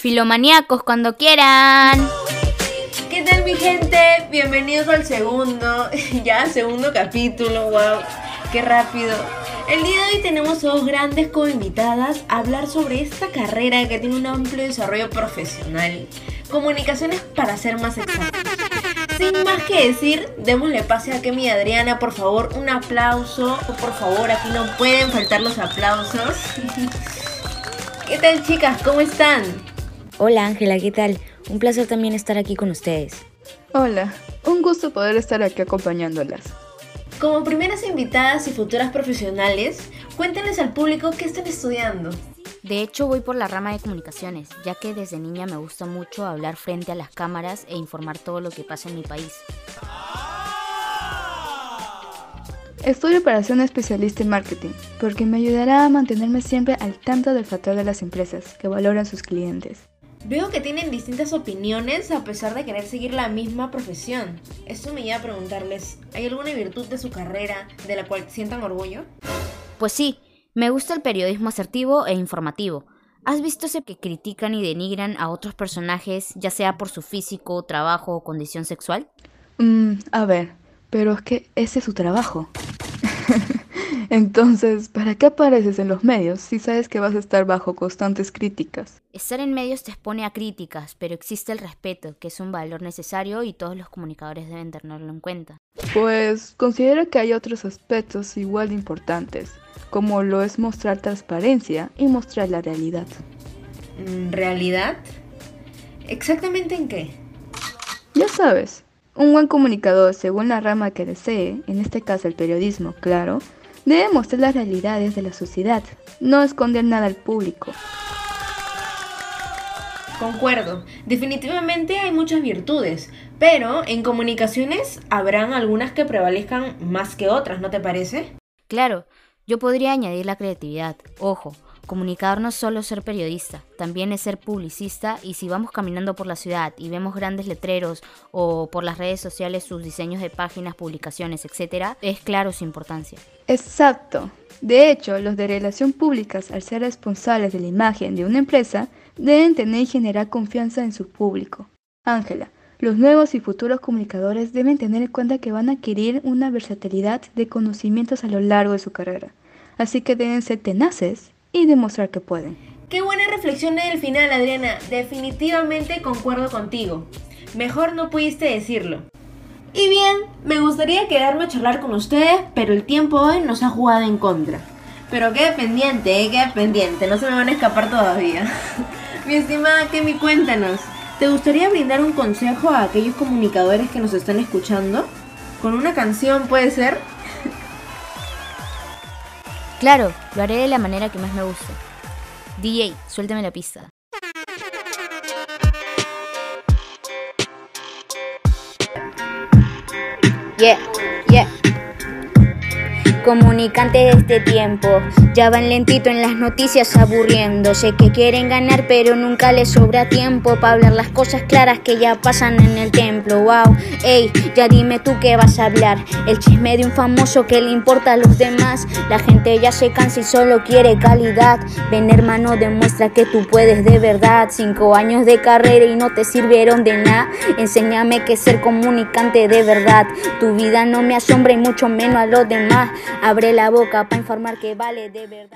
Filomaníacos cuando quieran. ¿Qué tal mi gente? Bienvenidos al segundo, ya segundo capítulo, wow, qué rápido. El día de hoy tenemos dos grandes co-invitadas a hablar sobre esta carrera que tiene un amplio desarrollo profesional. Comunicaciones para ser más exactos. Sin más que decir, démosle pase a Kemi y Adriana, por favor, un aplauso. Por favor, aquí no pueden faltar los aplausos. ¿Qué tal chicas? ¿Cómo están? Hola Ángela, ¿qué tal? Un placer también estar aquí con ustedes. Hola, un gusto poder estar aquí acompañándolas. Como primeras invitadas y futuras profesionales, cuéntenles al público qué están estudiando. De hecho, voy por la rama de comunicaciones, ya que desde niña me gusta mucho hablar frente a las cámaras e informar todo lo que pasa en mi país. Estudio para ser una especialista en marketing, porque me ayudará a mantenerme siempre al tanto del factor de las empresas que valoran sus clientes. Veo que tienen distintas opiniones a pesar de querer seguir la misma profesión. Esto me lleva a preguntarles, ¿hay alguna virtud de su carrera de la cual sientan orgullo? Pues sí, me gusta el periodismo asertivo e informativo. ¿Has visto ese que critican y denigran a otros personajes, ya sea por su físico, trabajo o condición sexual? Mm, a ver, pero es que ese es su trabajo. Entonces, ¿para qué apareces en los medios si sabes que vas a estar bajo constantes críticas? Estar en medios te expone a críticas, pero existe el respeto, que es un valor necesario y todos los comunicadores deben tenerlo en cuenta. Pues considero que hay otros aspectos igual de importantes, como lo es mostrar transparencia y mostrar la realidad. Mm, ¿Realidad? ¿Exactamente en qué? Ya sabes, un buen comunicador, según la rama que desee, en este caso el periodismo, claro, Debe mostrar las realidades de la sociedad, no esconder nada al público. Concuerdo, definitivamente hay muchas virtudes, pero en comunicaciones habrán algunas que prevalezcan más que otras, ¿no te parece? Claro, yo podría añadir la creatividad. Ojo, Comunicador no es ser periodista, también es ser publicista y si vamos caminando por la ciudad y vemos grandes letreros o por las redes sociales sus diseños de páginas, publicaciones, etc., es claro su importancia. Exacto. De hecho, los de relación públicas, al ser responsables de la imagen de una empresa, deben tener y generar confianza en su público. Ángela, los nuevos y futuros comunicadores deben tener en cuenta que van a adquirir una versatilidad de conocimientos a lo largo de su carrera, así que deben ser tenaces y demostrar que pueden. Qué buena reflexión en el final, Adriana. Definitivamente concuerdo contigo. Mejor no pudiste decirlo. Y bien, me gustaría quedarme a charlar con ustedes, pero el tiempo hoy nos ha jugado en contra. Pero quede pendiente, eh, quede pendiente, no se me van a escapar todavía. Mi estimada Kemi, cuéntanos, ¿te gustaría brindar un consejo a aquellos comunicadores que nos están escuchando? ¿Con una canción puede ser? Claro, lo haré de la manera que más me guste. DJ, suélteme la pista. Yeah, yeah. Comunicante de este tiempo, ya van lentito en las noticias aburriendo. Sé que quieren ganar, pero nunca les sobra tiempo para hablar las cosas claras que ya pasan en el templo. Wow, ey, ya dime tú qué vas a hablar. El chisme de un famoso que le importa a los demás. La gente ya se cansa y solo quiere calidad. Ven, hermano, demuestra que tú puedes de verdad. Cinco años de carrera y no te sirvieron de nada. Enséñame que ser comunicante de verdad. Tu vida no me asombra y mucho menos a los demás. Abre la boca para informar que vale de verdad.